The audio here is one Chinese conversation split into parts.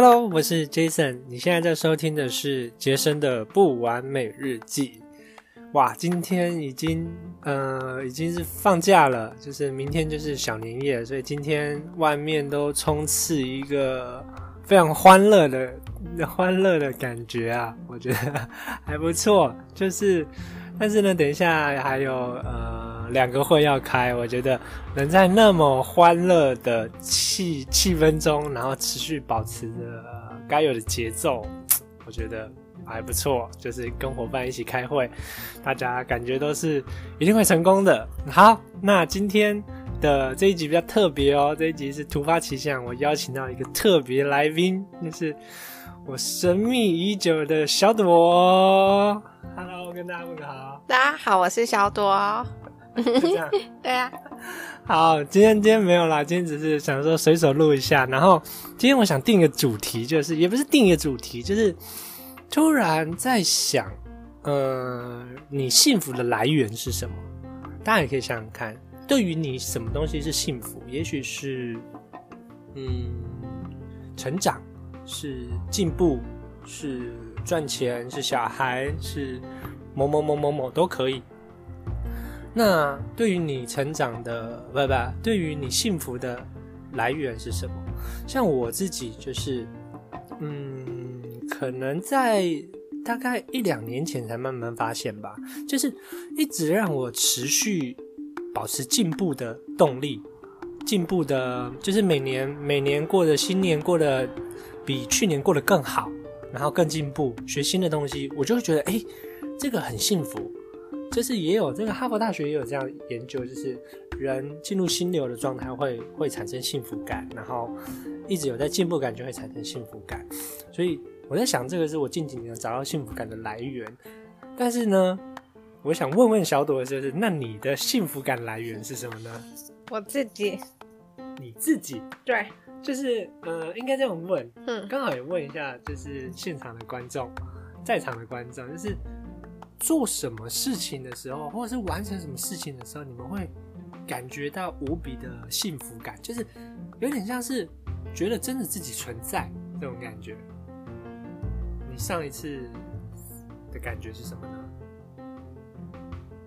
Hello，我是 Jason，你现在在收听的是杰森的不完美日记。哇，今天已经呃已经是放假了，就是明天就是小年夜，所以今天外面都充斥一个非常欢乐的欢乐的感觉啊，我觉得还不错。就是，但是呢，等一下还有呃两个会要开，我觉得能在那么欢乐的气气氛中，然后持续保持着该有的节奏，我觉得。还不错，就是跟伙伴一起开会，大家感觉都是一定会成功的。好，那今天的这一集比较特别哦，这一集是突发奇想，我邀请到一个特别来宾，就是我神秘已久的小朵。Hello，跟大家问个好。大家好，我是小朵。这样。对啊。好，今天今天没有啦，今天只是想说随手录一下。然后今天我想定一个主题，就是也不是定一个主题，就是。突然在想，呃，你幸福的来源是什么？大家也可以想想看，对于你什么东西是幸福？也许是，嗯，成长，是进步，是赚钱，是小孩，是某某某某某都可以。那对于你成长的，不不，对于你幸福的来源是什么？像我自己就是，嗯。可能在大概一两年前才慢慢发现吧，就是一直让我持续保持进步的动力，进步的，就是每年每年过的新年过得比去年过得更好，然后更进步，学新的东西，我就会觉得，哎，这个很幸福。就是也有这个哈佛大学也有这样研究，就是人进入心流的状态会会产生幸福感，然后一直有在进步感就会产生幸福感，所以。我在想，这个是我近几年找到幸福感的来源。但是呢，我想问问小朵就是，那你的幸福感来源是什么呢？我自己。你自己？对，就是呃，应该这样问。嗯，刚好也问一下，就是现场的观众，在场的观众，就是做什么事情的时候，或者是完成什么事情的时候，你们会感觉到无比的幸福感，就是有点像是觉得真的自己存在这种感觉。你上一次的感觉是什么呢？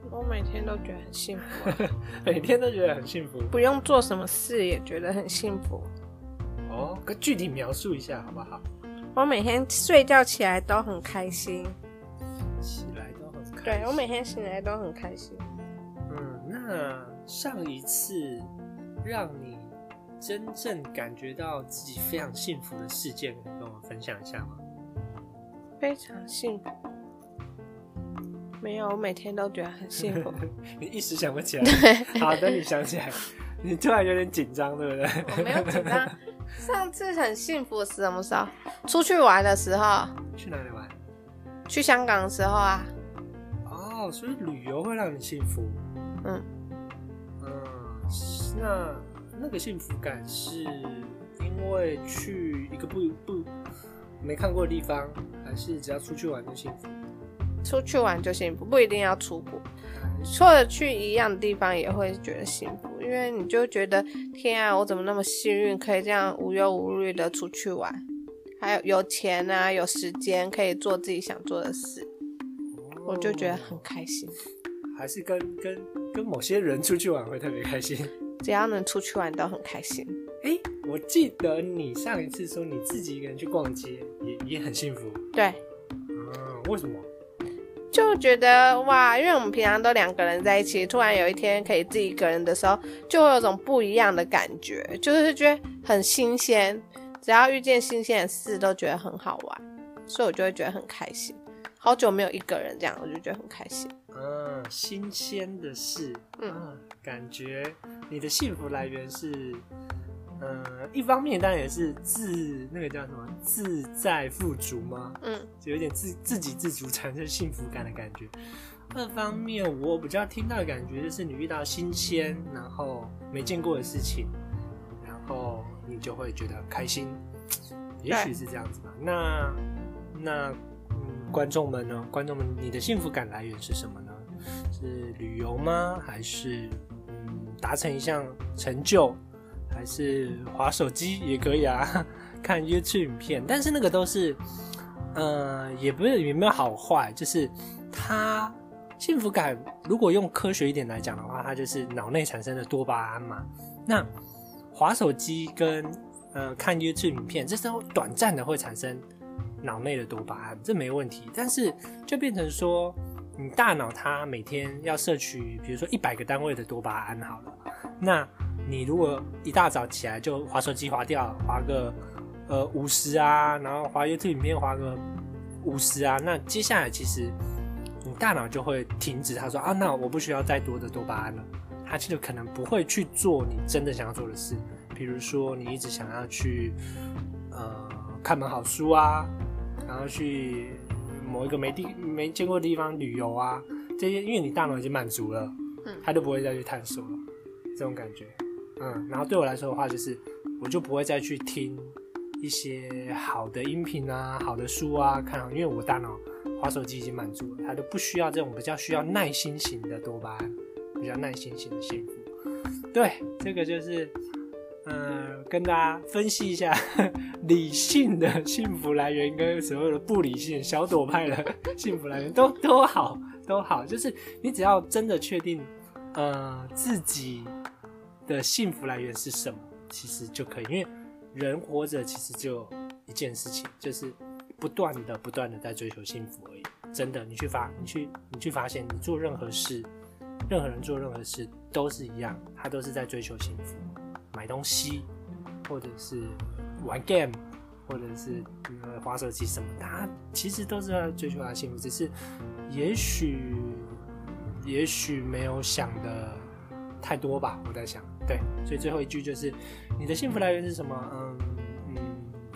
我每天都觉得很幸福，每天都觉得很幸福，不用做什么事也觉得很幸福。哦，可具体描述一下好不好？我每天睡觉起来都很开心，起对我每天醒来都很开心。嗯，那上一次让你真正感觉到自己非常幸福的事件，可以跟我分享一下吗？非常幸福，没有，我每天都觉得很幸福。你一时想不起来，好，的你想起来。你突然有点紧张，对不对？我没有紧张。上次很幸福是什么时候？出去玩的时候。去哪里玩？去香港的时候啊。哦，所以旅游会让你幸福。嗯。嗯，那那个幸福感是因为去一个不不。没看过的地方，还是只要出去玩就幸福。出去玩就幸福，不一定要出国，除了去一样的地方也会觉得幸福，因为你就觉得天啊，我怎么那么幸运，可以这样无忧无虑的出去玩，还有有钱啊，有时间可以做自己想做的事，我就觉得很开心。还是跟跟跟某些人出去玩会特别开心，只要能出去玩都很开心。哎，我记得你上一次说你自己一个人去逛街，也也很幸福。对，嗯，为什么？就觉得哇，因为我们平常都两个人在一起，突然有一天可以自己一个人的时候，就会有种不一样的感觉，就是觉得很新鲜。只要遇见新鲜的事，都觉得很好玩，所以我就会觉得很开心。好久没有一个人这样，我就觉得很开心。嗯，新鲜的事，嗯，感觉你的幸福来源是。呃，一方面当然也是自那个叫什么自在富足吗？嗯，就有点自自给自足产生幸福感的感觉。二方面，我比较听到的感觉就是你遇到新鲜然后没见过的事情，然后你就会觉得很开心。也许是这样子吧。那那嗯，观众们呢？观众们，你的幸福感来源是什么呢？是旅游吗？还是嗯，达成一项成就？还是划手机也可以啊，看 YouTube 影片，但是那个都是，呃，也不是也没有好坏，就是它幸福感，如果用科学一点来讲的话，它就是脑内产生的多巴胺嘛。那滑手机跟呃看 YouTube 影片，这时候短暂的会产生脑内的多巴胺，这没问题，但是就变成说。你大脑它每天要摄取，比如说一百个单位的多巴胺好了，那你如果一大早起来就划手机划掉，划个呃五十啊，然后划 YouTube 影片划个五十啊，那接下来其实你大脑就会停止，他说啊，那我不需要再多的多巴胺了，他其实可能不会去做你真的想要做的事，比如说你一直想要去呃看本好书啊，然后去。某一个没地没见过的地方旅游啊，这些因为你大脑已经满足了，嗯，他就不会再去探索了，这种感觉，嗯，然后对我来说的话，就是我就不会再去听一些好的音频啊、好的书啊，看，因为我大脑滑手机已经满足了，它就不需要这种比较需要耐心型的多巴胺，比较耐心型的幸福，对，这个就是。嗯，跟大家分析一下 理性的幸福来源跟所谓的不理性小朵派的幸福来源 都都好都好，就是你只要真的确定，呃，自己的幸福来源是什么，其实就可以。因为人活着其实就一件事情，就是不断的不断的在追求幸福而已。真的，你去发，你去你去发现，你做任何事，任何人做任何事都是一样，他都是在追求幸福。买东西，或者是玩 game，或者是呃滑手机什么，他其实都是在追求他的幸福，只是也许也许没有想的太多吧。我在想，对，所以最后一句就是你的幸福来源是什么？嗯嗯，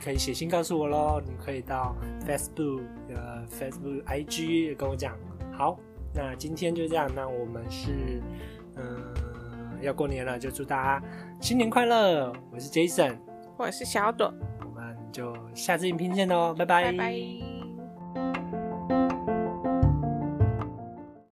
可以写信告诉我喽。你可以到 Facebook 呃 Facebook IG 跟我讲。好，那今天就这样。那我们是嗯。要过年了，就祝大家新年快乐！我是 Jason，我是小朵，我们就下次影片见喽，拜拜。拜拜。